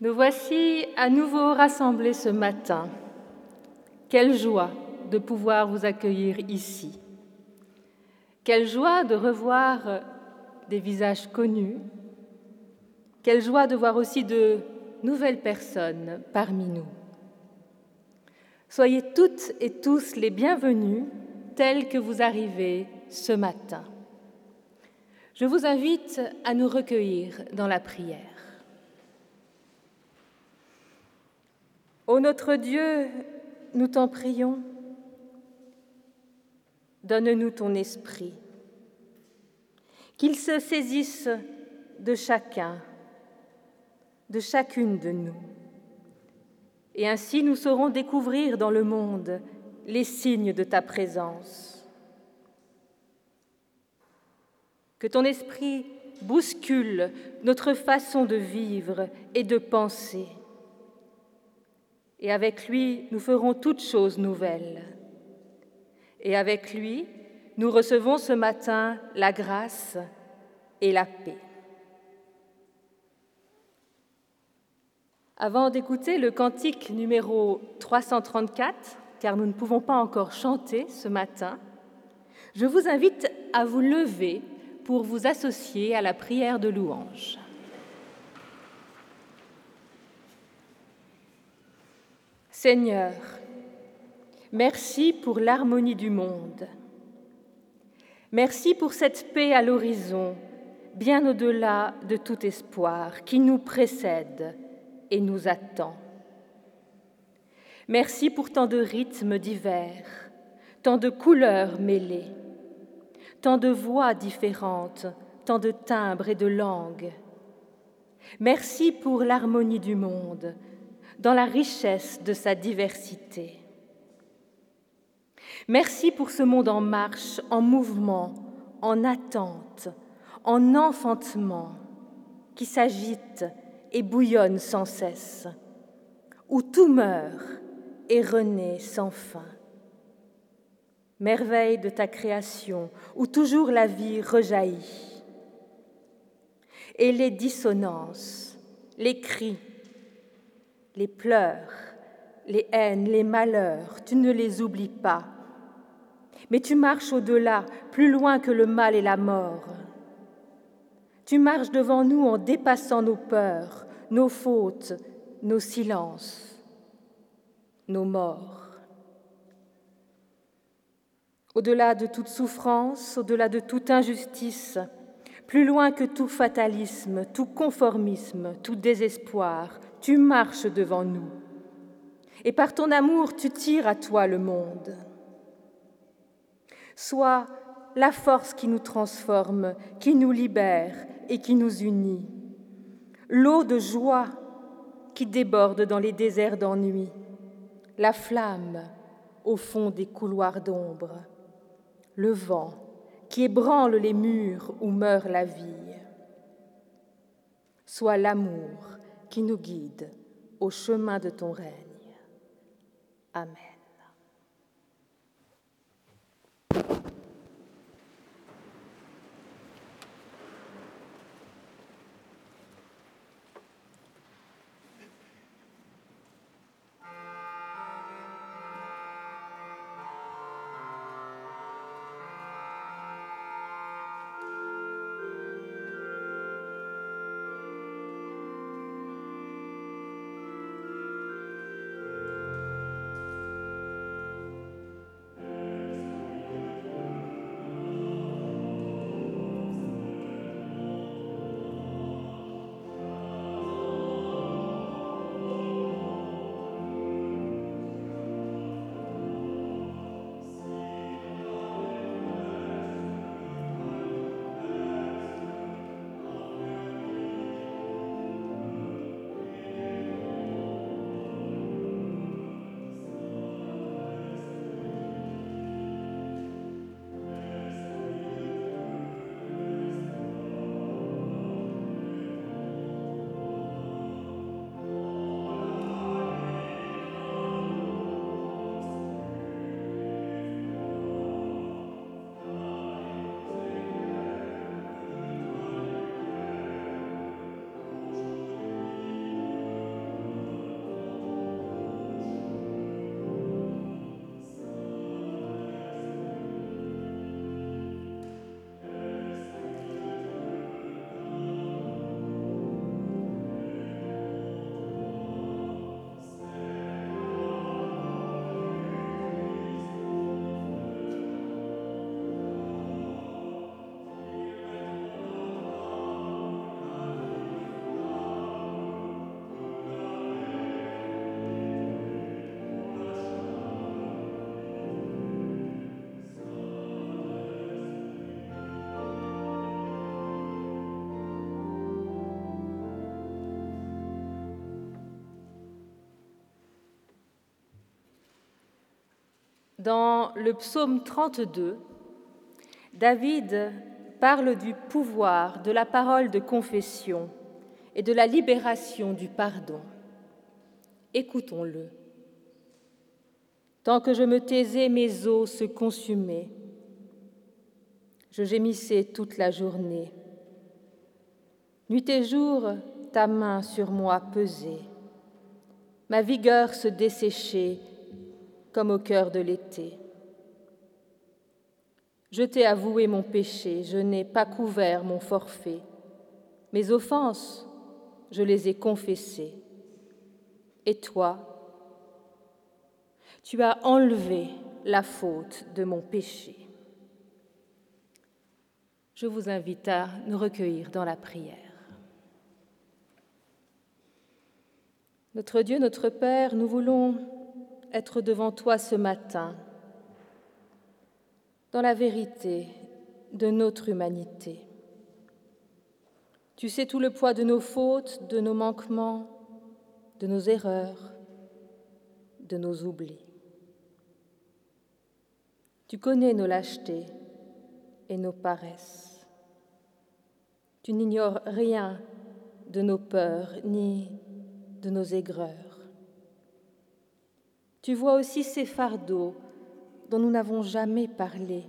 Nous voici à nouveau rassemblés ce matin. Quelle joie de pouvoir vous accueillir ici. Quelle joie de revoir des visages connus. Quelle joie de voir aussi de nouvelles personnes parmi nous. Soyez toutes et tous les bienvenus tels que vous arrivez ce matin. Je vous invite à nous recueillir dans la prière. Ô notre Dieu, nous t'en prions, donne-nous ton esprit, qu'il se saisisse de chacun, de chacune de nous. Et ainsi nous saurons découvrir dans le monde les signes de ta présence. Que ton esprit bouscule notre façon de vivre et de penser et avec lui, nous ferons toutes choses nouvelles. Et avec lui, nous recevons ce matin la grâce et la paix. Avant d'écouter le cantique numéro 334, car nous ne pouvons pas encore chanter ce matin, je vous invite à vous lever pour vous associer à la prière de louange. Seigneur, merci pour l'harmonie du monde. Merci pour cette paix à l'horizon, bien au-delà de tout espoir, qui nous précède et nous attend. Merci pour tant de rythmes divers, tant de couleurs mêlées, tant de voix différentes, tant de timbres et de langues. Merci pour l'harmonie du monde, dans la richesse de sa diversité. Merci pour ce monde en marche, en mouvement, en attente, en enfantement, qui s'agite et bouillonne sans cesse, où tout meurt et renaît sans fin. Merveille de ta création, où toujours la vie rejaillit. Et les dissonances, les cris, les pleurs, les haines, les malheurs, tu ne les oublies pas. Mais tu marches au-delà, plus loin que le mal et la mort. Tu marches devant nous en dépassant nos peurs, nos fautes, nos silences, nos morts. Au-delà de toute souffrance, au-delà de toute injustice, plus loin que tout fatalisme, tout conformisme, tout désespoir, tu marches devant nous. Et par ton amour, tu tires à toi le monde. Sois la force qui nous transforme, qui nous libère et qui nous unit. L'eau de joie qui déborde dans les déserts d'ennui. La flamme au fond des couloirs d'ombre. Le vent qui ébranle les murs où meurt la vie. Sois l'amour qui nous guide au chemin de ton règne. Amen. Dans le psaume 32, David parle du pouvoir de la parole de confession et de la libération du pardon. Écoutons-le. Tant que je me taisais, mes os se consumaient. Je gémissais toute la journée. Nuit et jour, ta main sur moi pesait. Ma vigueur se desséchait comme au cœur de l'été. Je t'ai avoué mon péché, je n'ai pas couvert mon forfait. Mes offenses, je les ai confessées. Et toi, tu as enlevé la faute de mon péché. Je vous invite à nous recueillir dans la prière. Notre Dieu, notre Père, nous voulons être devant toi ce matin, dans la vérité de notre humanité. Tu sais tout le poids de nos fautes, de nos manquements, de nos erreurs, de nos oublis. Tu connais nos lâchetés et nos paresses. Tu n'ignores rien de nos peurs ni de nos aigreurs. Tu vois aussi ces fardeaux dont nous n'avons jamais parlé,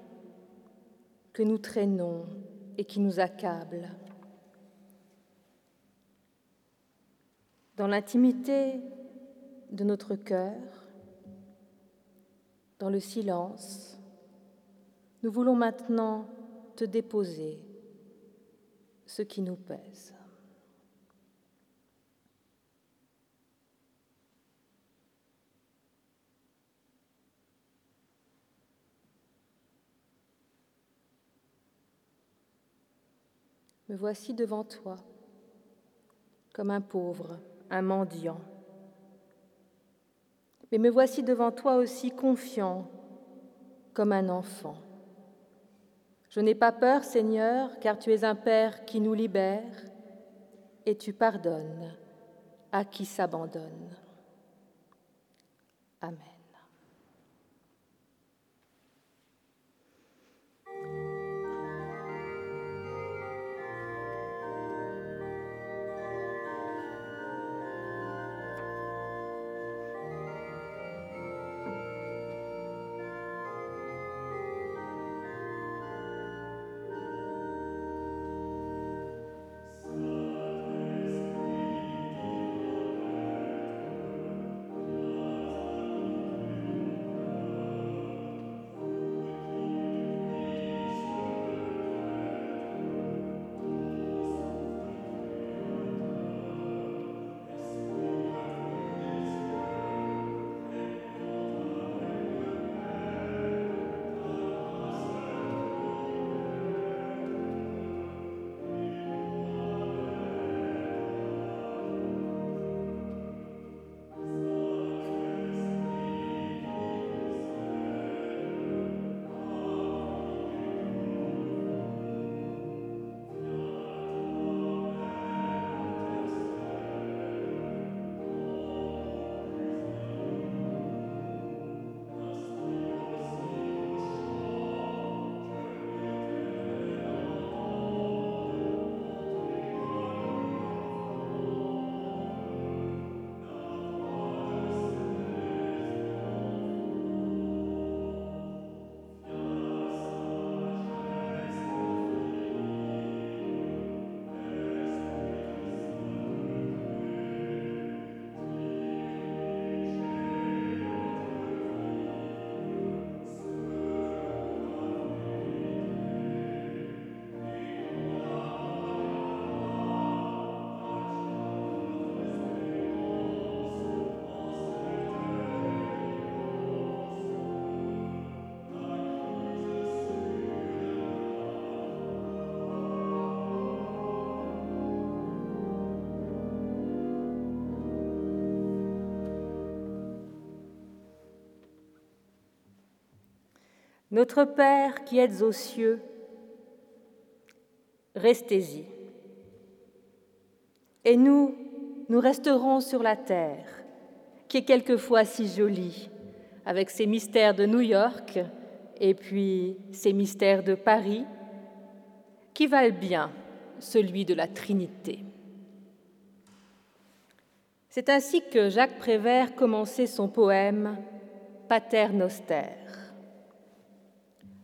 que nous traînons et qui nous accablent. Dans l'intimité de notre cœur, dans le silence, nous voulons maintenant te déposer ce qui nous pèse. Me voici devant toi, comme un pauvre, un mendiant. Mais me voici devant toi aussi confiant, comme un enfant. Je n'ai pas peur, Seigneur, car tu es un Père qui nous libère et tu pardonnes à qui s'abandonne. Amen. Notre Père qui êtes aux cieux, restez-y. Et nous, nous resterons sur la terre, qui est quelquefois si jolie, avec ses mystères de New York et puis ses mystères de Paris, qui valent bien celui de la Trinité. C'est ainsi que Jacques Prévert commençait son poème Pater Noster.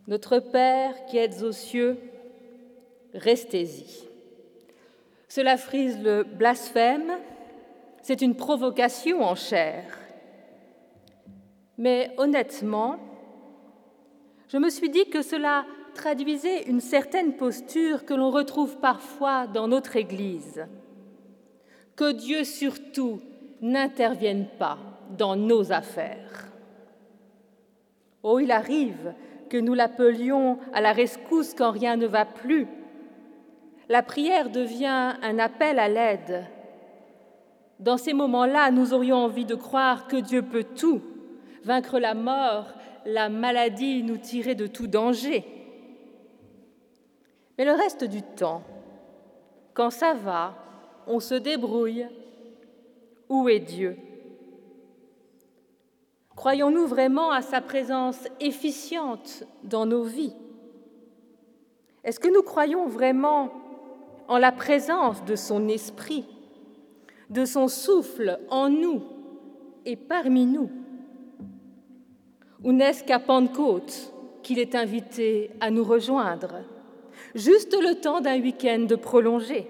Notre Père qui êtes aux cieux, restez-y. Cela frise le blasphème, c'est une provocation en chair. Mais honnêtement, je me suis dit que cela traduisait une certaine posture que l'on retrouve parfois dans notre Église. Que Dieu surtout n'intervienne pas dans nos affaires. Oh, il arrive que nous l'appelions à la rescousse quand rien ne va plus. La prière devient un appel à l'aide. Dans ces moments-là, nous aurions envie de croire que Dieu peut tout, vaincre la mort, la maladie, nous tirer de tout danger. Mais le reste du temps, quand ça va, on se débrouille. Où est Dieu? Croyons-nous vraiment à sa présence efficiente dans nos vies? Est-ce que nous croyons vraiment en la présence de son esprit, de son souffle en nous et parmi nous? Ou n'est-ce qu'à Pentecôte qu'il est invité à nous rejoindre, juste le temps d'un week-end prolongé?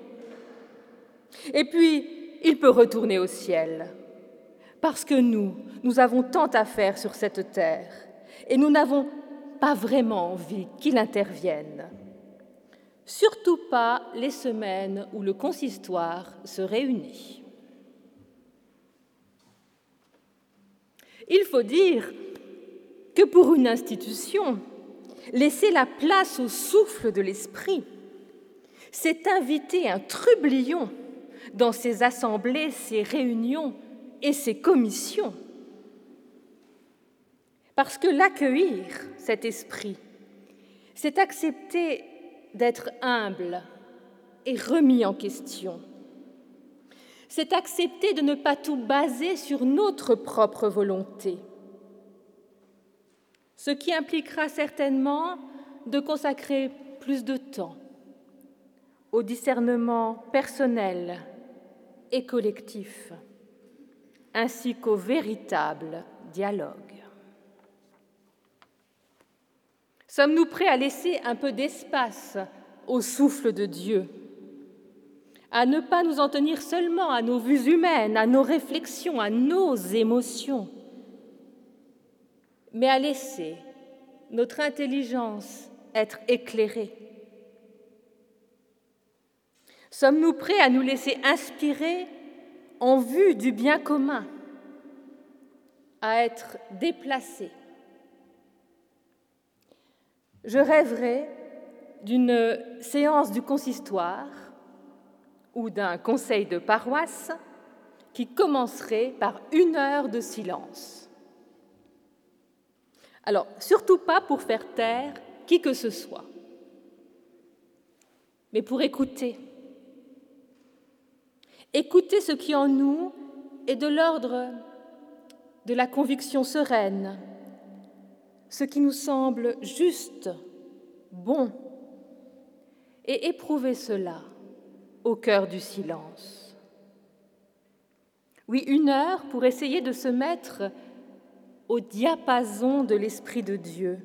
Et puis, il peut retourner au ciel parce que nous, nous avons tant à faire sur cette terre et nous n'avons pas vraiment envie qu'il intervienne. Surtout pas les semaines où le consistoire se réunit. Il faut dire que pour une institution, laisser la place au souffle de l'esprit, c'est inviter un trublion dans ses assemblées, ses réunions, et ses commissions. Parce que l'accueillir, cet esprit, c'est accepter d'être humble et remis en question. C'est accepter de ne pas tout baser sur notre propre volonté, ce qui impliquera certainement de consacrer plus de temps au discernement personnel et collectif ainsi qu'au véritable dialogue. Sommes-nous prêts à laisser un peu d'espace au souffle de Dieu, à ne pas nous en tenir seulement à nos vues humaines, à nos réflexions, à nos émotions, mais à laisser notre intelligence être éclairée? Sommes-nous prêts à nous laisser inspirer en vue du bien commun, à être déplacés. Je rêverais d'une séance du consistoire ou d'un conseil de paroisse qui commencerait par une heure de silence. Alors, surtout pas pour faire taire qui que ce soit, mais pour écouter Écouter ce qui en nous est de l'ordre de la conviction sereine, ce qui nous semble juste, bon, et éprouver cela au cœur du silence. Oui, une heure pour essayer de se mettre au diapason de l'Esprit de Dieu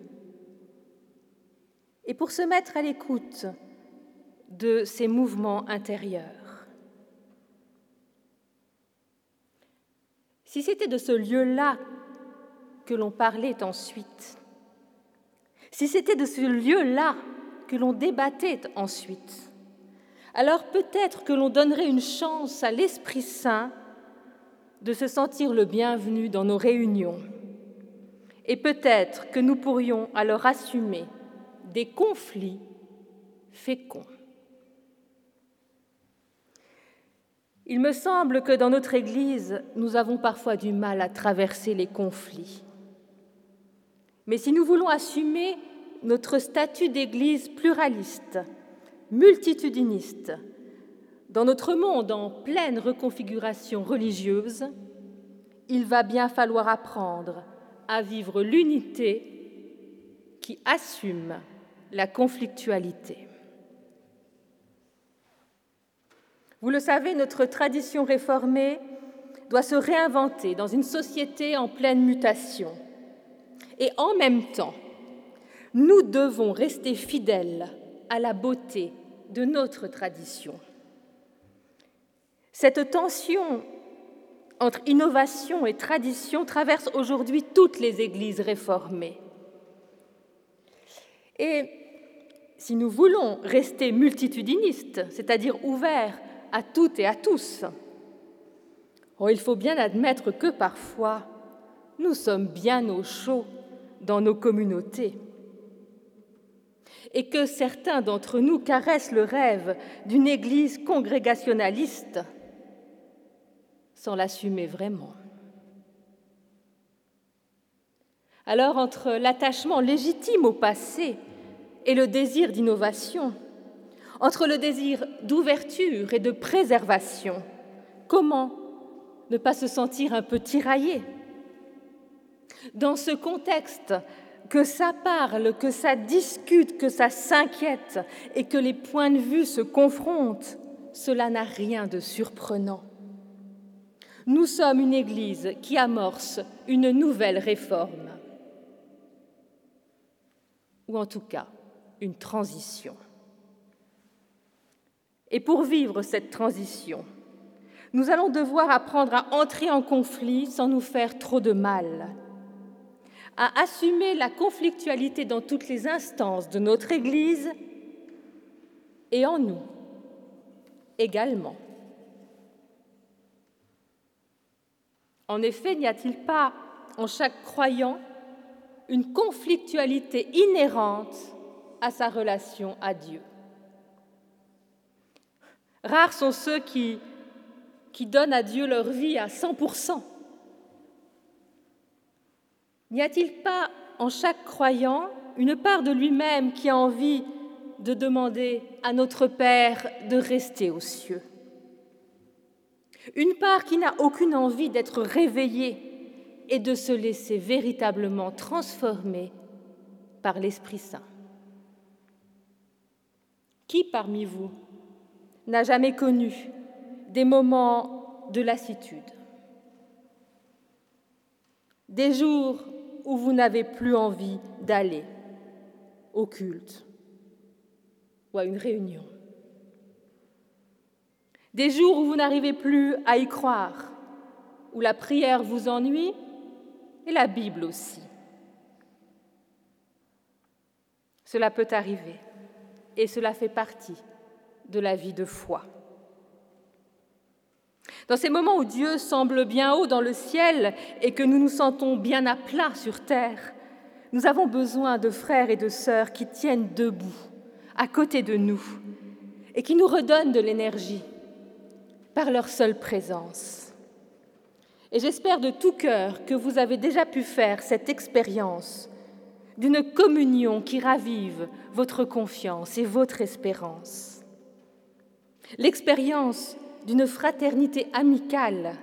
et pour se mettre à l'écoute de ses mouvements intérieurs. Si c'était de ce lieu-là que l'on parlait ensuite, si c'était de ce lieu-là que l'on débattait ensuite, alors peut-être que l'on donnerait une chance à l'Esprit Saint de se sentir le bienvenu dans nos réunions. Et peut-être que nous pourrions alors assumer des conflits féconds. Il me semble que dans notre Église, nous avons parfois du mal à traverser les conflits. Mais si nous voulons assumer notre statut d'Église pluraliste, multitudiniste, dans notre monde en pleine reconfiguration religieuse, il va bien falloir apprendre à vivre l'unité qui assume la conflictualité. Vous le savez, notre tradition réformée doit se réinventer dans une société en pleine mutation. Et en même temps, nous devons rester fidèles à la beauté de notre tradition. Cette tension entre innovation et tradition traverse aujourd'hui toutes les églises réformées. Et si nous voulons rester multitudinistes, c'est-à-dire ouverts à toutes et à tous, oh, il faut bien admettre que parfois nous sommes bien au chaud dans nos communautés et que certains d'entre nous caressent le rêve d'une Église congrégationnaliste sans l'assumer vraiment. Alors entre l'attachement légitime au passé et le désir d'innovation, entre le désir d'ouverture et de préservation, comment ne pas se sentir un peu tiraillé? Dans ce contexte que ça parle, que ça discute, que ça s'inquiète et que les points de vue se confrontent, cela n'a rien de surprenant. Nous sommes une Église qui amorce une nouvelle réforme, ou en tout cas une transition. Et pour vivre cette transition, nous allons devoir apprendre à entrer en conflit sans nous faire trop de mal, à assumer la conflictualité dans toutes les instances de notre Église et en nous également. En effet, n'y a-t-il pas en chaque croyant une conflictualité inhérente à sa relation à Dieu? Rares sont ceux qui, donnent à Dieu leur vie à 100%. N'y a-t-il pas en chaque croyant une part de lui-même qui a envie de demander à notre Père de rester aux cieux? Une part qui n'a aucune envie d'être réveillée et de se laisser véritablement transformer par l'Esprit Saint. Qui parmi vous n'a jamais connu des moments de lassitude, des jours où vous n'avez plus envie d'aller au culte ou à une réunion. Des jours où vous n'arrivez plus à y croire, où la prière vous ennuie et la Bible aussi. Cela peut arriver et cela fait partie de la vie de foi. Dans ces moments où Dieu semble bien haut dans le ciel et que nous nous sentons bien à plat sur terre, nous avons besoin de frères et de sœurs qui tiennent debout, à côté de nous, et qui nous redonnent de l'énergie par leur seule présence. Et j'espère de tout cœur que vous avez déjà pu faire cette expérience d'une communion qui ravive votre confiance et votre espérance. L'expérience d'une fraternité amicale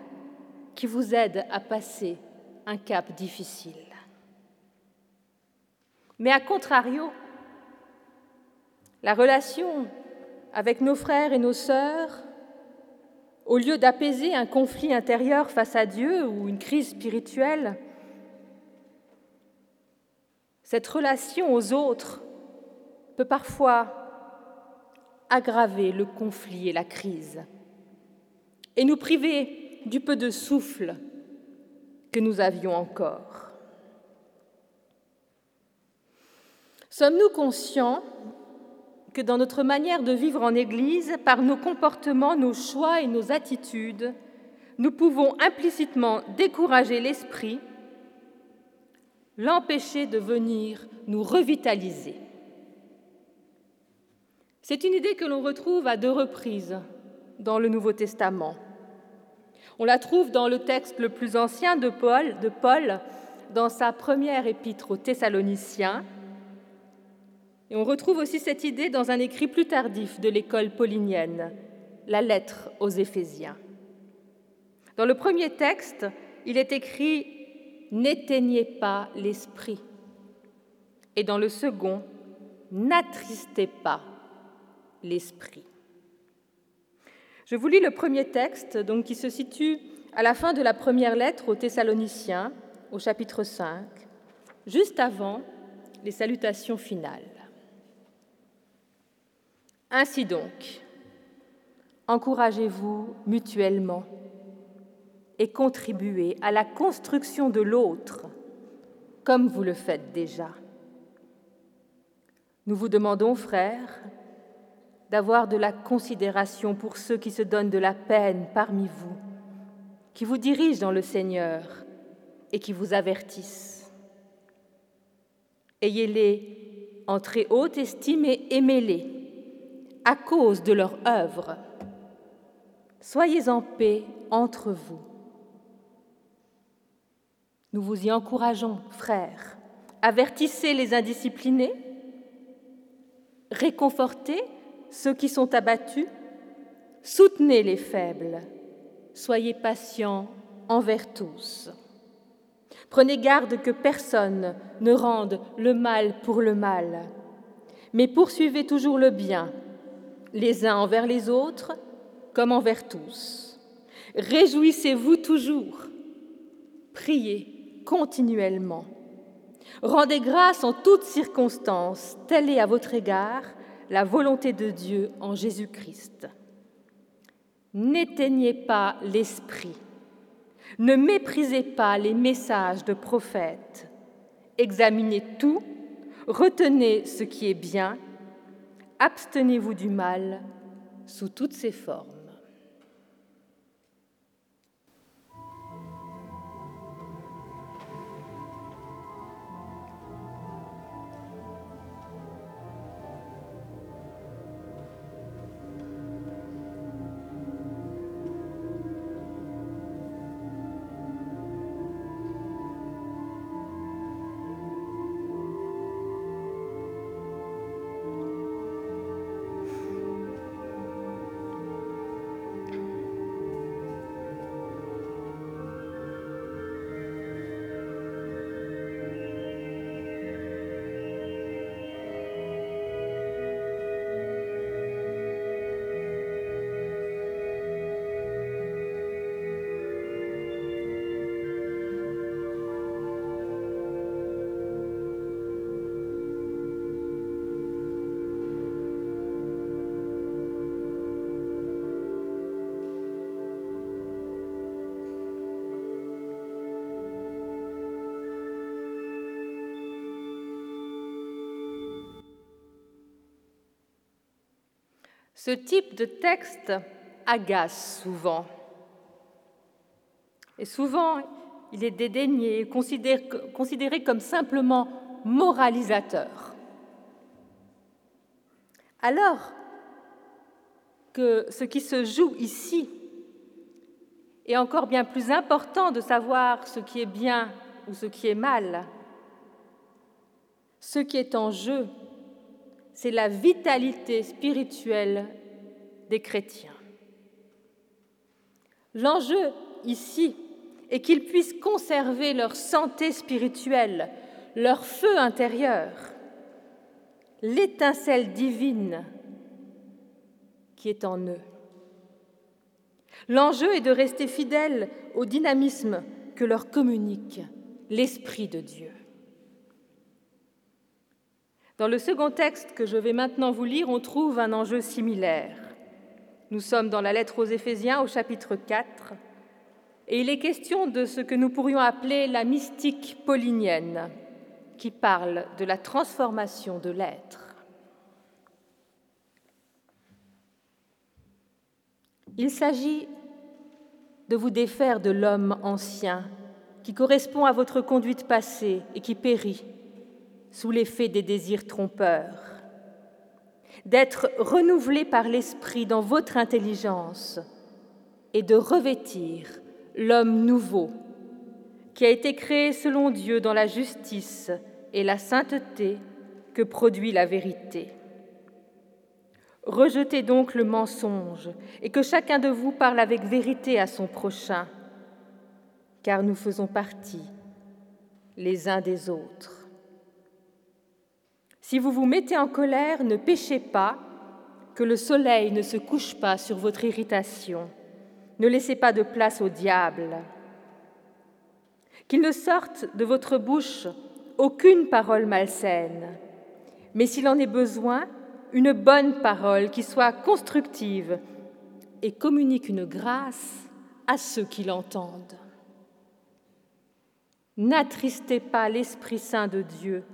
qui vous aide à passer un cap difficile. Mais à contrario, la relation avec nos frères et nos sœurs, au lieu d'apaiser un conflit intérieur face à Dieu ou une crise spirituelle, cette relation aux autres peut parfois aggraver le conflit et la crise et nous priver du peu de souffle que nous avions encore. Sommes-nous conscients que dans notre manière de vivre en Église, par nos comportements, nos choix et nos attitudes, nous pouvons implicitement décourager l'esprit, l'empêcher de venir nous revitaliser? C'est une idée que l'on retrouve à deux reprises dans le Nouveau Testament. On la trouve dans le texte le plus ancien de Paul, de Paul dans sa première épître aux Thessaloniciens. Et on retrouve aussi cette idée dans un écrit plus tardif de l'école paulinienne, la lettre aux Éphésiens. Dans le premier texte, il est écrit n'éteignez pas l'esprit. Et dans le second, n'attristez pas l'esprit. Je vous lis le premier texte donc, qui se situe à la fin de la première lettre aux Thessaloniciens, au chapitre 5, juste avant les salutations finales. Ainsi donc, encouragez-vous mutuellement et contribuez à la construction de l'autre comme vous le faites déjà. Nous vous demandons, frères, d'avoir de la considération pour ceux qui se donnent de la peine parmi vous, qui vous dirigent dans le Seigneur et qui vous avertissent. Ayez-les en très haute estime et aimez-les à cause de leur œuvre. Soyez en paix entre vous. Nous vous y encourageons, frères. Avertissez les indisciplinés, réconfortez ceux qui sont abattus, soutenez les faibles, soyez patients envers tous. Prenez garde que personne ne rende le mal pour le mal, mais poursuivez toujours le bien les uns envers les autres comme envers tous. Réjouissez-vous toujours, priez continuellement. Rendez grâce en toutes circonstances, telle est à votre égard la volonté de Dieu en Jésus-Christ. N'éteignez pas l'esprit, ne méprisez pas les messages de prophètes, examinez tout, retenez ce qui est bien abstenez-vous du mal sous toutes ses formes. Ce type de texte agace souvent. Et souvent, il est dédaigné, considéré, comme simplement moralisateur. Alors que ce qui se joue ici est encore bien plus important de savoir ce qui est bien ou ce qui est mal. Ce qui est en jeu, c'est la vitalité spirituelle des chrétiens. L'enjeu ici est qu'ils puissent conserver leur santé spirituelle, leur feu intérieur, l'étincelle divine qui est en eux. L'enjeu est de rester fidèles au dynamisme que leur communique l'Esprit de Dieu. Dans le second texte que je vais maintenant vous lire, on trouve un enjeu similaire. Nous sommes dans la lettre aux Éphésiens au chapitre 4, et il est question de ce que nous pourrions appeler la mystique paulinienne, qui parle de la transformation de l'être. Il s'agit de vous défaire de l'homme ancien qui correspond à votre conduite passée et qui périt sous l'effet des désirs trompeurs, d'être renouvelé par l'Esprit dans votre intelligence et de revêtir l'homme nouveau qui a été créé selon Dieu dans la justice et la sainteté que produit la vérité. Rejetez donc le mensonge et que chacun de vous parle avec vérité à son prochain, car nous faisons partie les uns des autres. Si vous vous mettez en colère, ne péchez pas, que le soleil ne se couche pas sur votre irritation. Ne laissez pas de place au diable. Qu'il ne sorte de votre bouche aucune parole malsaine, mais s'il en est besoin, une bonne parole qui soit constructive et communique une grâce à ceux qui l'entendent. N'attristez pas l'Esprit Saint de Dieu,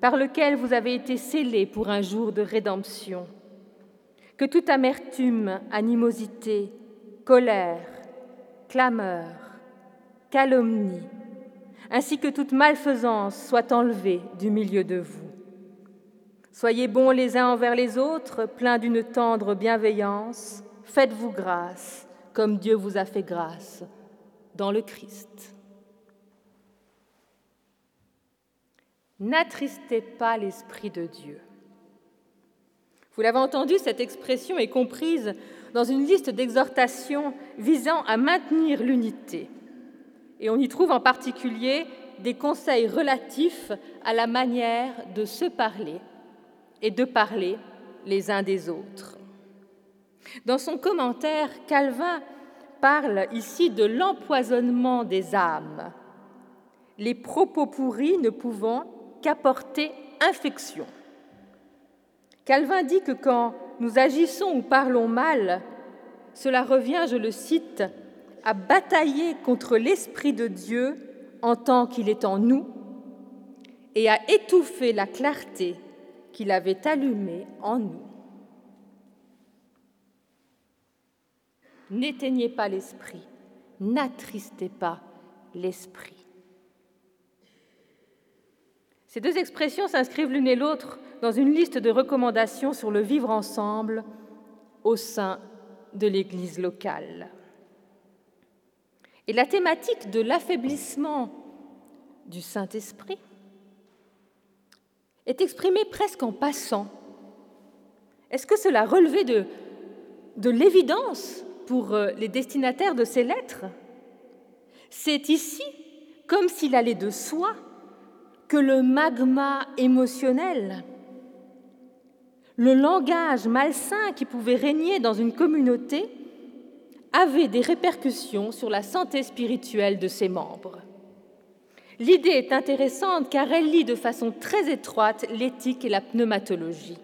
par lequel vous avez été scellés pour un jour de rédemption. Que toute amertume, animosité, colère, clameur, calomnie, ainsi que toute malfaisance soit enlevée du milieu de vous. Soyez bons les uns envers les autres, pleins d'une tendre bienveillance, faites-vous grâce, comme Dieu vous a fait grâce dans le Christ. N'attristez pas l'Esprit de Dieu. Vous l'avez entendu, cette expression est comprise dans une liste d'exhortations visant à maintenir l'unité. Et on y trouve en particulier des conseils relatifs à la manière de se parler et de parler les uns des autres. Dans son commentaire, Calvin parle ici de l'empoisonnement des âmes, les propos pourris ne pouvant qu'apporter infection. Calvin dit que quand nous agissons ou parlons mal, cela revient, je le cite, à batailler contre l'Esprit de Dieu en tant qu'il est en nous et à étouffer la clarté qu'il avait allumée en nous. N'éteignez pas l'Esprit, n'attristez pas l'Esprit. Ces deux expressions s'inscrivent l'une et l'autre dans une liste de recommandations sur le vivre ensemble au sein de l'Église locale. Et la thématique de l'affaiblissement du Saint-Esprit est exprimée presque en passant. Est-ce que cela relevait de, de l'évidence pour euh, les destinataires de ces lettres? C'est ici comme s'il allait de soi que le magma émotionnel, le langage malsain qui pouvait régner dans une communauté, avait des répercussions sur la santé spirituelle de ses membres. L'idée est intéressante car elle lie de façon très étroite l'éthique et la pneumatologie.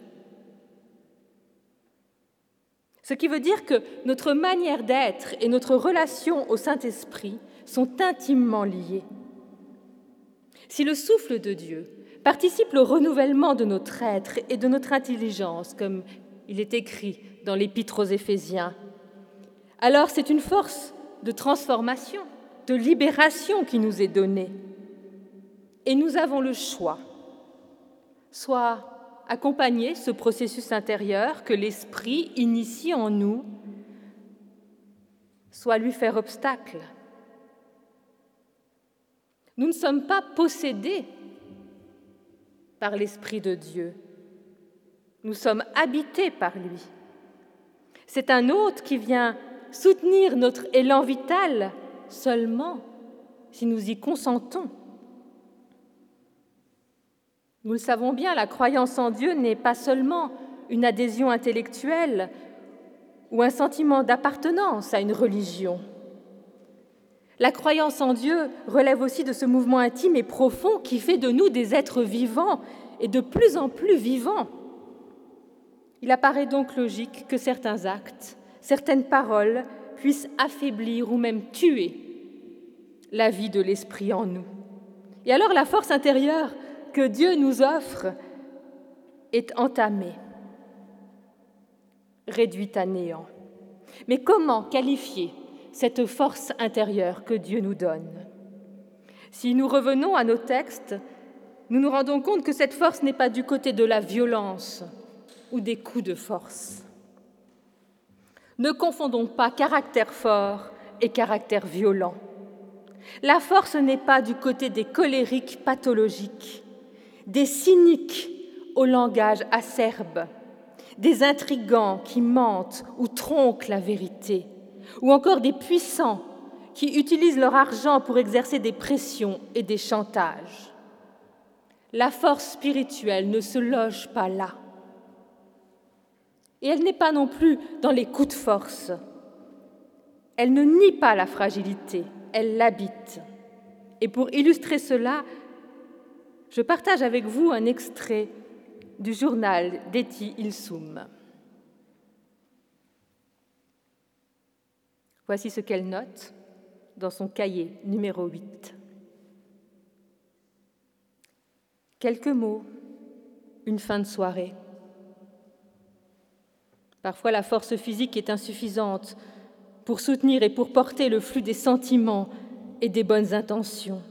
Ce qui veut dire que notre manière d'être et notre relation au Saint-Esprit sont intimement liées. Si le souffle de Dieu participe au renouvellement de notre être et de notre intelligence, comme il est écrit dans l'Épître aux Éphésiens, alors c'est une force de transformation, de libération qui nous est donnée. Et nous avons le choix, soit accompagner ce processus intérieur que l'Esprit initie en nous, soit lui faire obstacle nous ne sommes pas possédés par l'Esprit de Dieu. Nous sommes habités par lui. C'est un autre qui vient soutenir notre élan vital seulement si nous y consentons. Nous le savons bien, la croyance en Dieu n'est pas seulement une adhésion intellectuelle ou un sentiment d'appartenance à une religion. La croyance en Dieu relève aussi de ce mouvement intime et profond qui fait de nous des êtres vivants et de plus en plus vivants. Il apparaît donc logique que certains actes, certaines paroles puissent affaiblir ou même tuer la vie de l'esprit en nous. Et alors la force intérieure que Dieu nous offre est entamée, réduite à néant. Mais comment qualifier cette force intérieure que Dieu nous donne. Si nous revenons à nos textes, nous nous rendons compte que cette force n'est pas du côté de la violence ou des coups de force. Ne confondons pas caractère fort et caractère violent. La force n'est pas du côté des colériques pathologiques, des cyniques au langage acerbe, des intrigants qui mentent ou tronquent la vérité, ou encore des puissants qui utilisent leur argent pour exercer des pressions et des chantages. La force spirituelle ne se loge pas là. Et elle n'est pas non plus dans les coups de force. Elle ne nie pas la fragilité, elle l'habite. Et pour illustrer cela, je partage avec vous un extrait du journal d'Eti Ilsum. Voici ce qu'elle note dans son cahier numéro 8. Quelques mots, une fin de soirée. Parfois la force physique est insuffisante pour soutenir et pour porter le flux des sentiments et des bonnes intentions.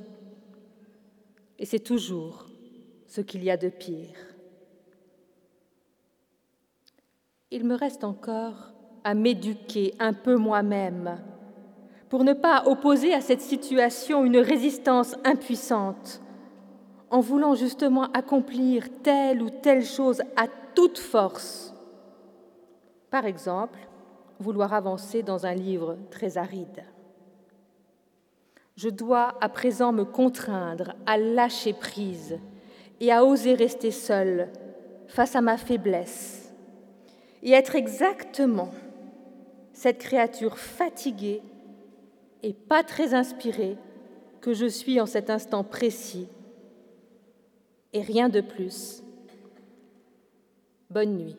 Et c'est toujours ce qu'il y a de pire. Il me reste encore à m'éduquer un peu moi-même pour ne pas opposer à cette situation une résistance impuissante en voulant justement accomplir telle ou telle chose à toute force. Par exemple, vouloir avancer dans un livre très aride. Je dois à présent me contraindre à lâcher prise et à oser rester seule face à ma faiblesse et être exactement cette créature fatiguée et pas très inspirée que je suis en cet instant précis. Et rien de plus. Bonne nuit.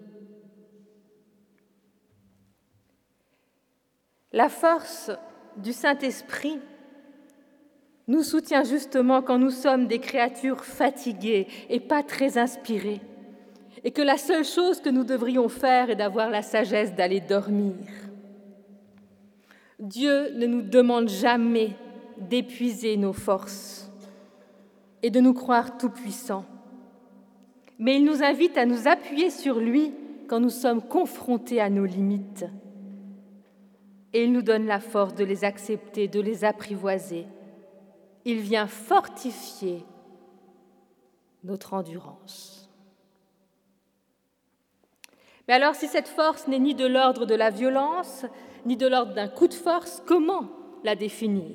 La force du Saint-Esprit nous soutient justement quand nous sommes des créatures fatiguées et pas très inspirées, et que la seule chose que nous devrions faire est d'avoir la sagesse d'aller dormir. Dieu ne nous demande jamais d'épuiser nos forces et de nous croire tout-puissants, mais il nous invite à nous appuyer sur lui quand nous sommes confrontés à nos limites et il nous donne la force de les accepter, de les apprivoiser. Il vient fortifier notre endurance. Mais alors si cette force n'est ni de l'ordre de la violence, ni de l'ordre d'un coup de force, comment la définir?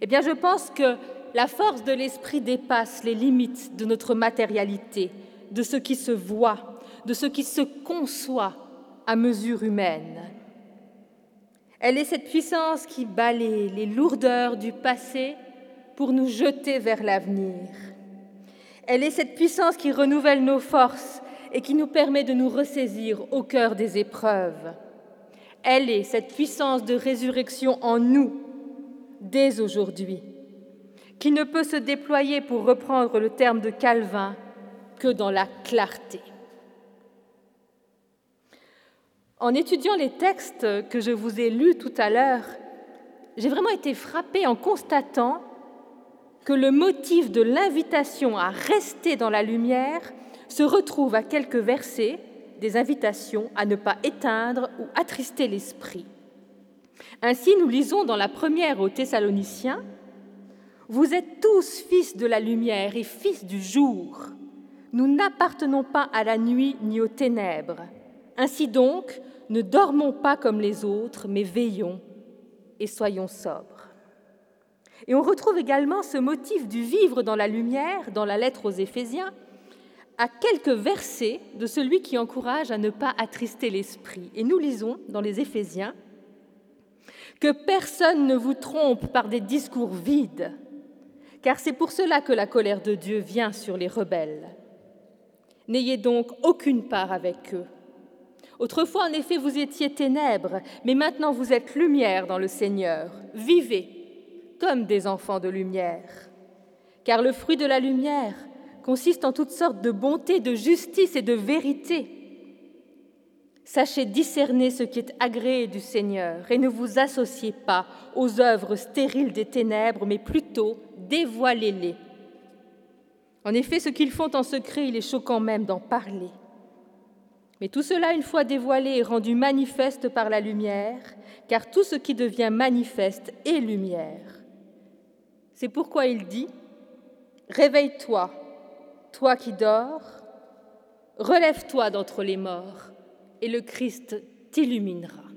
Eh bien je pense que la force de l'esprit dépasse les limites de notre matérialité, de ce qui se voit, de ce qui se conçoit à mesure humaine. Elle est cette puissance qui balaye les lourdeurs du passé pour nous jeter vers l'avenir. Elle est cette puissance qui renouvelle nos forces et qui nous permet de nous ressaisir au cœur des épreuves. Elle est cette puissance de résurrection en nous, dès aujourd'hui, qui ne peut se déployer, pour reprendre le terme de Calvin, que dans la clarté. En étudiant les textes que je vous ai lus tout à l'heure, j'ai vraiment été frappée en constatant que le motif de l'invitation à rester dans la lumière se retrouve à quelques versets des invitations à ne pas éteindre ou attrister l'esprit. Ainsi, nous lisons dans la première aux Thessaloniciens, Vous êtes tous fils de la lumière et fils du jour. Nous n'appartenons pas à la nuit ni aux ténèbres. Ainsi donc, ne dormons pas comme les autres, mais veillons et soyons sobres. Et on retrouve également ce motif du vivre dans la lumière dans la lettre aux Éphésiens, à quelques versets de celui qui encourage à ne pas attrister l'esprit. Et nous lisons dans les Éphésiens que personne ne vous trompe par des discours vides, car c'est pour cela que la colère de Dieu vient sur les rebelles. N'ayez donc aucune part avec eux Autrefois, en effet, vous étiez ténèbres, mais maintenant vous êtes lumière dans le Seigneur. Vivez comme des enfants de lumière. Car le fruit de la lumière consiste en toutes sortes de bonté, de justice et de vérité. Sachez discerner ce qui est agréé du Seigneur et ne vous associez pas aux œuvres stériles des ténèbres, mais plutôt dévoilez-les. En effet, ce qu'ils font en secret, il est choquant même d'en parler. Mais tout cela, une fois dévoilé, est rendu manifeste par la lumière, car tout ce qui devient manifeste est lumière. C'est pourquoi il dit, Réveille-toi, toi qui dors, relève-toi d'entre les morts, et le Christ t'illuminera.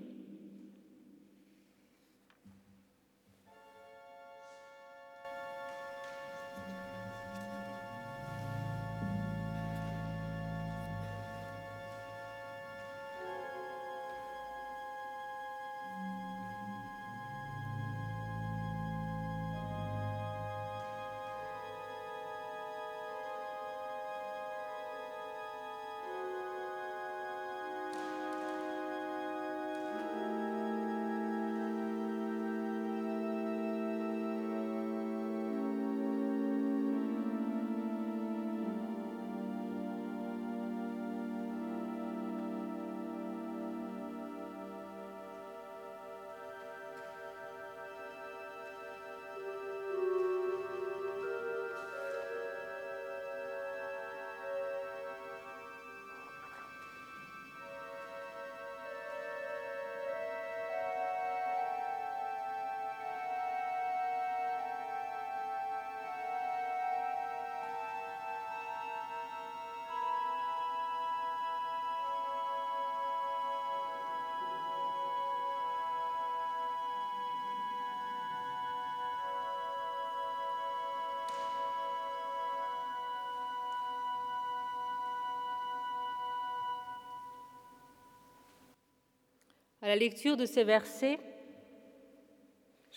À la lecture de ces versets,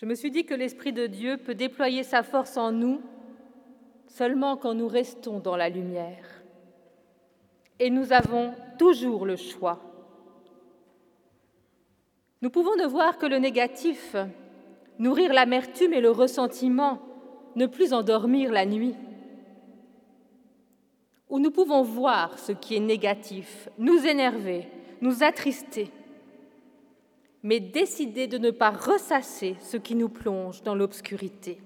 je me suis dit que l'Esprit de Dieu peut déployer sa force en nous seulement quand nous restons dans la lumière. Et nous avons toujours le choix. Nous pouvons ne voir que le négatif, nourrir l'amertume et le ressentiment, ne plus endormir la nuit. Ou nous pouvons voir ce qui est négatif, nous énerver, nous attrister, mais décider de ne pas ressasser ce qui nous plonge dans l'obscurité.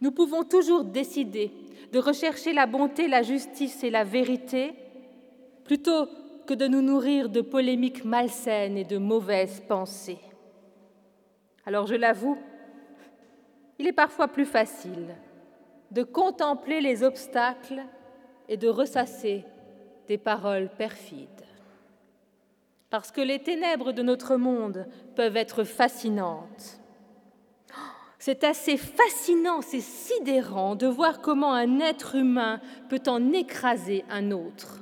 Nous pouvons toujours décider de rechercher la bonté, la justice et la vérité plutôt que de nous nourrir de polémiques malsaines et de mauvaises pensées. Alors je l'avoue, il est parfois plus facile de contempler les obstacles et de ressasser des paroles perfides. Parce que les ténèbres de notre monde peuvent être fascinantes. C'est assez fascinant, c'est sidérant de voir comment un être humain peut en écraser un autre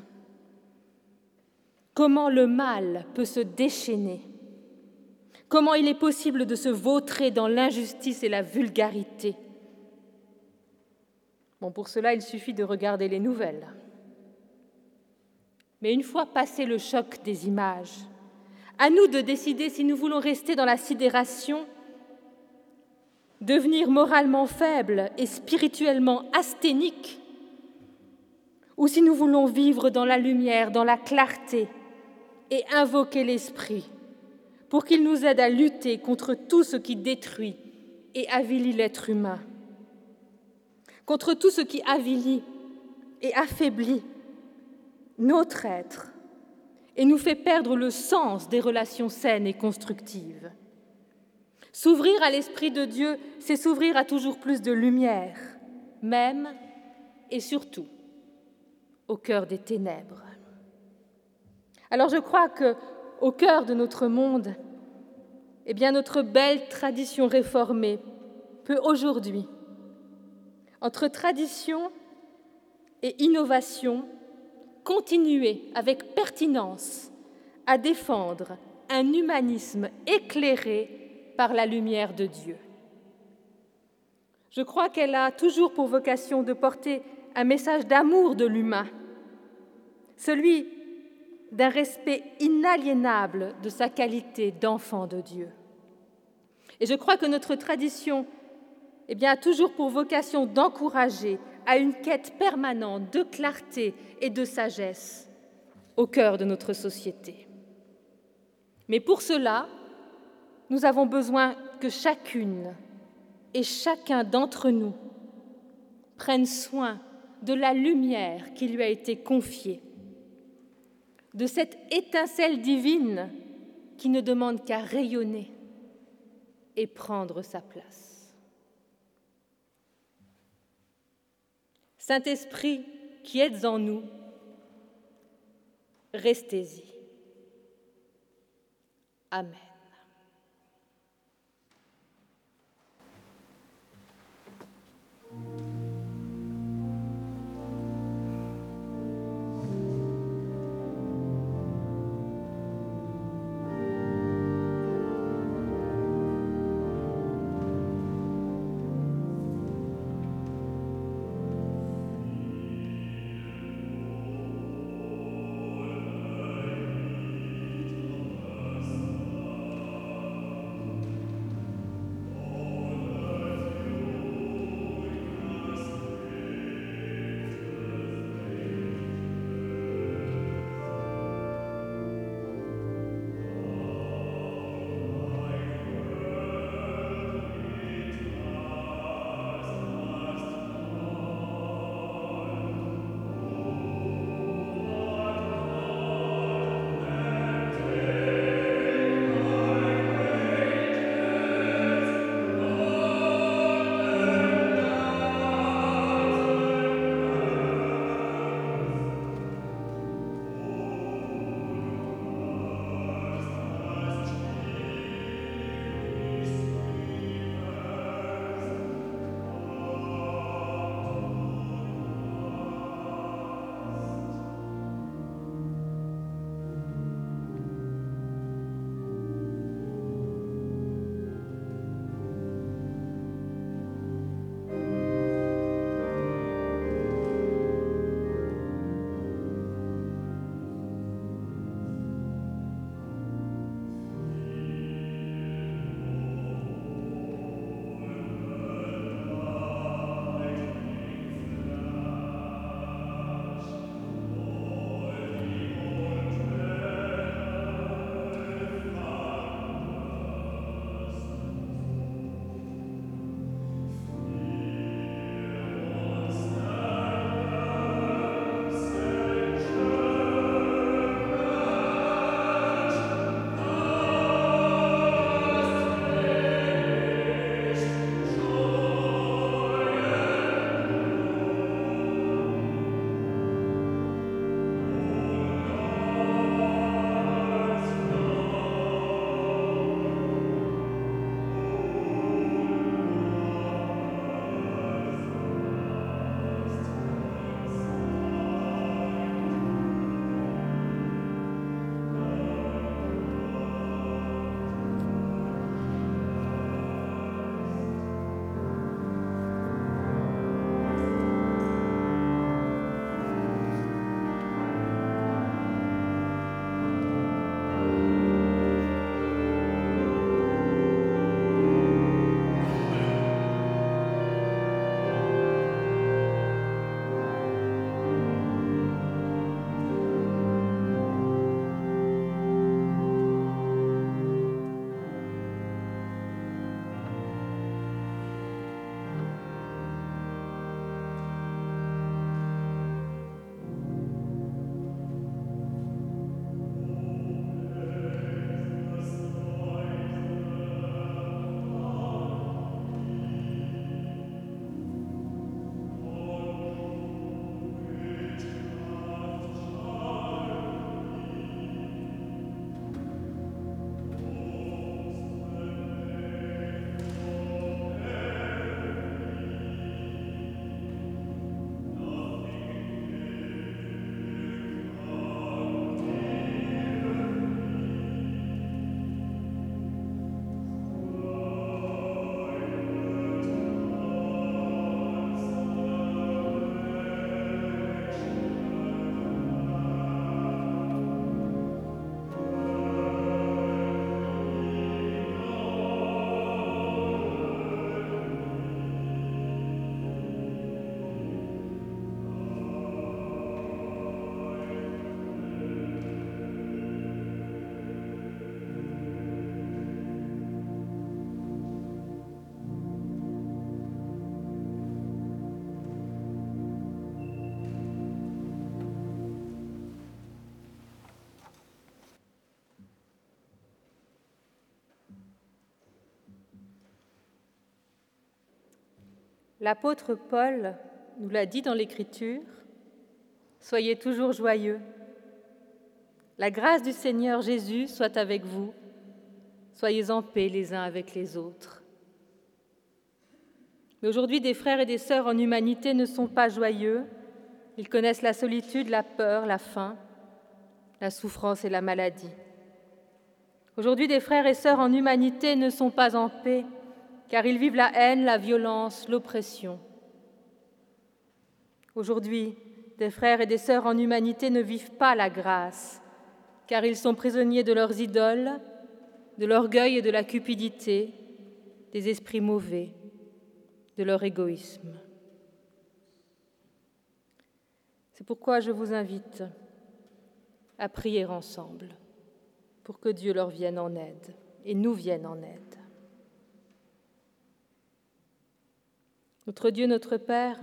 comment le mal peut se déchaîner, comment il est possible de se vautrer dans l'injustice et la vulgarité. Bon, pour cela, il suffit de regarder les nouvelles. Mais une fois passé le choc des images, à nous de décider si nous voulons rester dans la sidération, devenir moralement faible et spirituellement asthénique, ou si nous voulons vivre dans la lumière, dans la clarté, et invoquer l'Esprit pour qu'il nous aide à lutter contre tout ce qui détruit et avilit l'être humain, contre tout ce qui avilit et affaiblit notre être et nous fait perdre le sens des relations saines et constructives. S'ouvrir à l'Esprit de Dieu, c'est s'ouvrir à toujours plus de lumière, même et surtout au cœur des ténèbres. Alors je crois que au cœur de notre monde, eh bien notre belle tradition réformée peut aujourd'hui, entre tradition et innovation, continuer avec pertinence à défendre un humanisme éclairé par la lumière de Dieu. Je crois qu'elle a toujours pour vocation de porter un message d'amour de l'humain, celui d'un respect inaliénable de sa qualité d'enfant de Dieu. Et je crois que notre tradition eh bien, a toujours pour vocation d'encourager à une quête permanente de clarté et de sagesse au cœur de notre société. Mais pour cela, nous avons besoin que chacune et chacun d'entre nous prenne soin de la lumière qui lui a été confiée de cette étincelle divine qui ne demande qu'à rayonner et prendre sa place. Saint-Esprit qui êtes en nous, restez-y. Amen. L'apôtre Paul nous l'a dit dans l'Écriture, Soyez toujours joyeux. La grâce du Seigneur Jésus soit avec vous. Soyez en paix les uns avec les autres. Mais aujourd'hui, des frères et des sœurs en humanité ne sont pas joyeux. Ils connaissent la solitude, la peur, la faim, la souffrance et la maladie. Aujourd'hui, des frères et sœurs en humanité ne sont pas en paix, car ils vivent la haine, la violence, l'oppression. Aujourd'hui, des frères et des sœurs en humanité ne vivent pas la grâce, car ils sont prisonniers de leurs idoles, de l'orgueil et de la cupidité, des esprits mauvais, de leur égoïsme. C'est pourquoi je vous invite à prier ensemble pour que Dieu leur vienne en aide et nous vienne en aide. Notre Dieu, notre Père,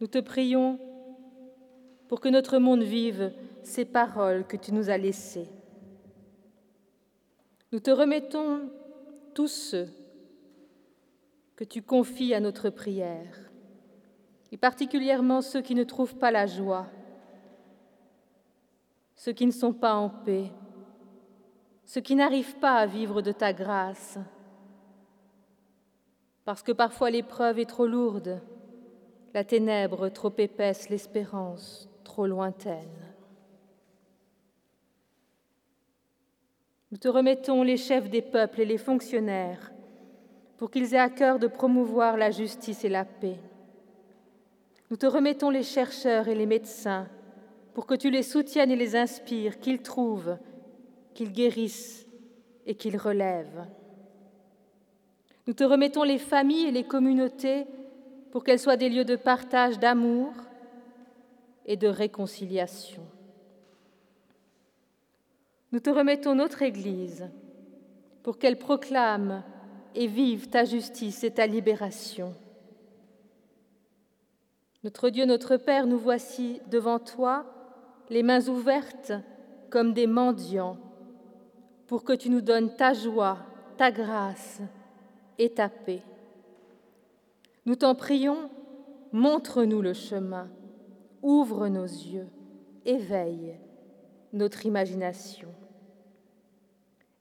nous te prions pour que notre monde vive ces paroles que tu nous as laissées. Nous te remettons tous ceux que tu confies à notre prière, et particulièrement ceux qui ne trouvent pas la joie, ceux qui ne sont pas en paix, ceux qui n'arrivent pas à vivre de ta grâce, parce que parfois l'épreuve est trop lourde, la ténèbre trop épaisse, l'espérance trop lointaine. Nous te remettons les chefs des peuples et les fonctionnaires pour qu'ils aient à cœur de promouvoir la justice et la paix. Nous te remettons les chercheurs et les médecins pour que tu les soutiennes et les inspires, qu'ils trouvent, qu'ils guérissent et qu'ils relèvent. Nous te remettons les familles et les communautés pour qu'elles soient des lieux de partage d'amour, et de réconciliation. Nous te remettons notre Église pour qu'elle proclame et vive ta justice et ta libération. Notre Dieu, notre Père, nous voici devant toi, les mains ouvertes comme des mendiants, pour que tu nous donnes ta joie, ta grâce Nous t'en prions, montre-nous le chemin ouvre nos yeux, éveille notre imagination.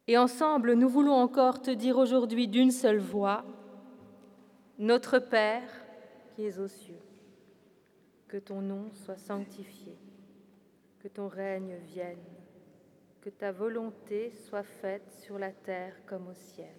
Et ensemble, nous voulons encore te dire aujourd'hui d'une seule voix, Notre Père qui es aux cieux, que ton nom soit sanctifié, que ton règne vienne, que ta volonté soit faite sur la terre comme au ciel.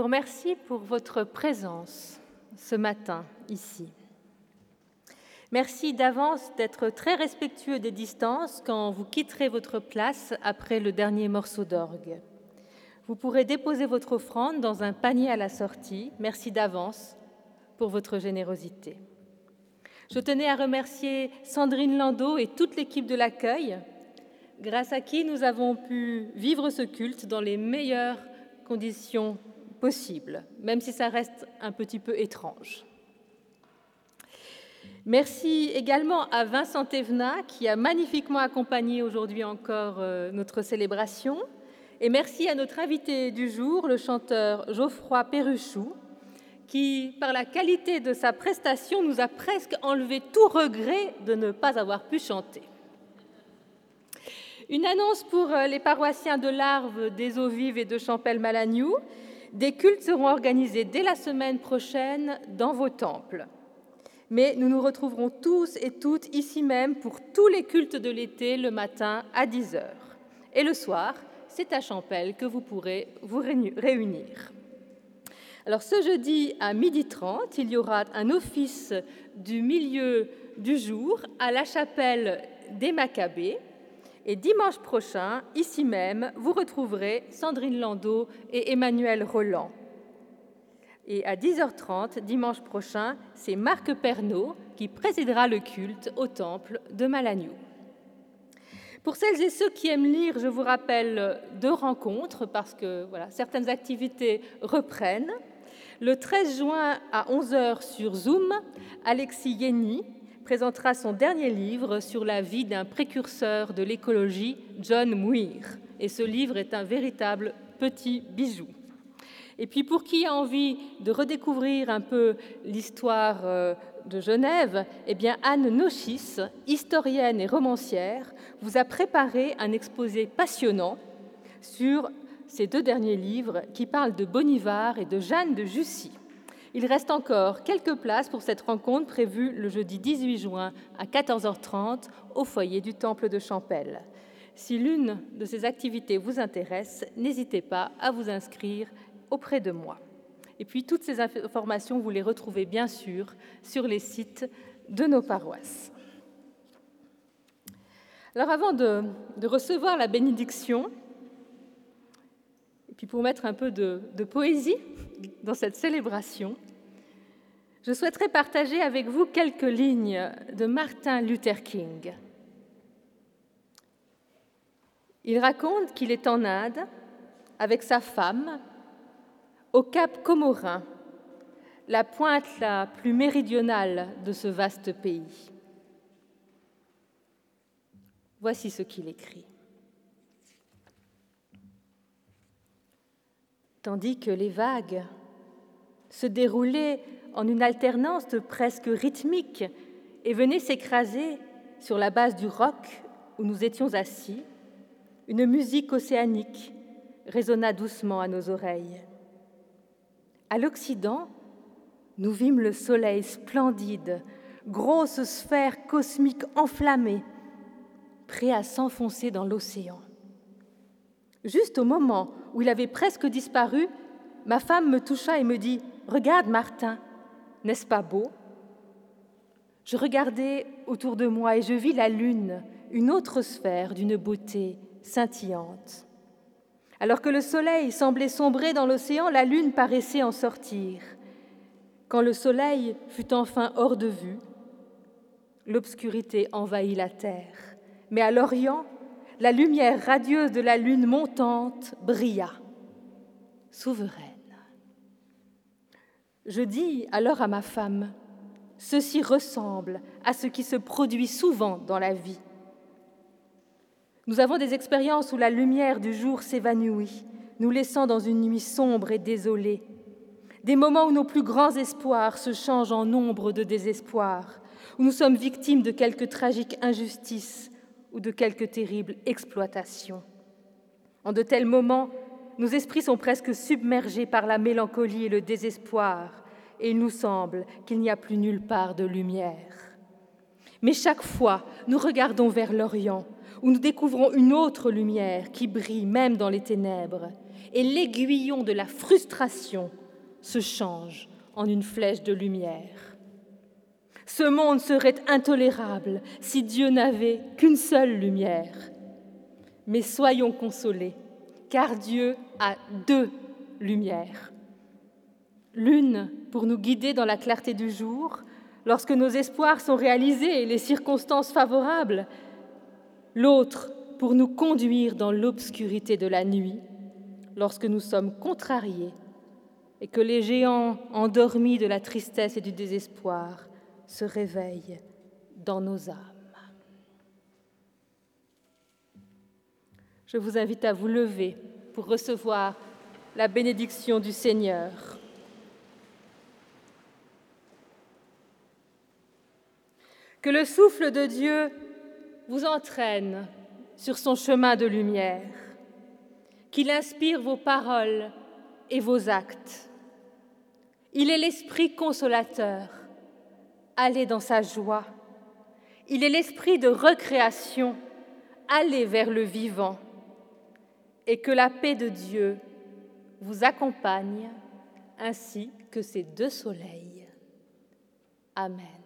Vous remercie pour votre présence ce matin ici. Merci d'avance d'être très respectueux des distances quand vous quitterez votre place après le dernier morceau d'orgue. Vous pourrez déposer votre offrande dans un panier à la sortie. Merci d'avance pour votre générosité. Je tenais à remercier Sandrine Landau et toute l'équipe de l'accueil, grâce à qui nous avons pu vivre ce culte dans les meilleures conditions possibles, même si ça reste un petit peu étrange. Merci également à Vincent Evna qui a magnifiquement accompagné aujourd'hui encore euh, notre célébration. Et merci à notre invité du jour, le chanteur Geoffroy Perruchou, qui, par la qualité de sa prestation, nous a presque enlevé tout regret de ne pas avoir pu chanter. Une annonce pour euh, les paroissiens de l'Arve, des Eaux Vives et de Champel-Malagnou. Des cultes seront organisés dès la semaine prochaine dans vos temples mais nous nous retrouverons tous et toutes ici même pour tous les cultes de l'été le matin à 10h. Et le soir, c'est à Champel que vous pourrez vous réunir. Alors ce jeudi à 12h30, il y aura un office du milieu du jour à la chapelle des Maccabées. Et dimanche prochain, ici même, vous retrouverez Sandrine Landau et Emmanuel Roland. Et à 10h30, dimanche prochain, c'est Marc Pernaud qui présidera le culte au temple de Malagnou. Pour celles et ceux qui aiment lire, je vous rappelle deux rencontres parce que voilà, certaines activités reprennent. Le 13 juin à 11h sur Zoom, Alexis Yeni présentera son dernier livre sur la vie d'un précurseur de l'écologie, John Muir. Et ce livre est un véritable petit bijou. Et puis pour qui a envie de redécouvrir un peu l'histoire euh, de Genève, eh bien Anne Nochis, historienne et romancière, vous a préparé un exposé passionnant sur ces deux derniers livres qui parlent de Bonivar et de Jeanne de Jussy. Il reste encore quelques places pour cette rencontre prévue le jeudi 18 juin à 14h30 au foyer du Temple de Champel. Si l'une de ces activités vous intéresse, n'hésitez pas à vous inscrire auprès de moi. Et puis toutes ces informations, vous les retrouvez bien sûr sur les sites de nos paroisses. Alors avant de, recevoir la bénédiction, puis pour mettre un peu de, poésie dans cette célébration, je souhaiterais partager avec vous quelques lignes de Martin Luther King. Il raconte qu'il est en Inde avec sa femme au cap Comorin, la pointe la plus méridionale de ce vaste pays. Voici ce qu'il écrit. Tandis que les vagues se déroulaient en une alternance presque rythmique et venaient s'écraser sur la base du roc où nous étions assis, une musique océanique résonna doucement à nos oreilles. À l'Occident, nous vîmes le soleil splendide, grosse sphère cosmique enflammée, prêt à s'enfoncer dans l'océan. Juste au moment où il avait presque disparu, ma femme me toucha et me dit Regarde, Martin, n'est-ce pas beau? Je regardai autour de moi et je vis la lune, une autre sphère d'une beauté scintillante. Alors que le soleil semblait sombrer dans l'océan, la lune paraissait en sortir. Quand le soleil fut enfin hors de vue, l'obscurité envahit la terre. Mais à l'Orient, la lumière radieuse de la lune montante brilla, souveraine. Je dis alors à ma femme, ceci ressemble à ce qui se produit souvent dans la vie. Nous avons des expériences où la lumière du jour s'évanouit, nous laissant dans une nuit sombre et désolée. Des moments où nos plus grands espoirs se changent en ombre de désespoir, où nous sommes victimes de quelque tragique injustice ou de quelque terrible exploitation. En de tels moments, nos esprits sont presque submergés par la mélancolie et le désespoir, et il nous semble qu'il n'y a plus nulle part de lumière. Mais chaque fois, nous regardons vers l'Orient, où nous découvrons une autre lumière qui brille même dans les ténèbres. et l'aiguillon de la frustration se change en une flèche de lumière. Ce monde serait intolérable si Dieu n'avait qu'une seule lumière. Mais soyons consolés, car Dieu a deux lumières. L'une pour nous guider dans la clarté du jour, lorsque nos espoirs sont réalisés et les circonstances favorables, l'autre pour nous conduire dans l'obscurité de la nuit, lorsque nous sommes contrariés et que les géants endormis de la tristesse et du désespoir se réveillent dans nos âmes. Je vous invite à vous lever pour recevoir la bénédiction du Seigneur. Que le souffle de Dieu vous entraîne sur son chemin de lumière, qu'il inspire vos paroles et vos actes. Il est l'Esprit consolateur. Allez dans sa joie. Il est l'Esprit de recréation. Allez vers le vivant. Et que la paix de Dieu vous accompagne ainsi que ces deux soleils. Amen.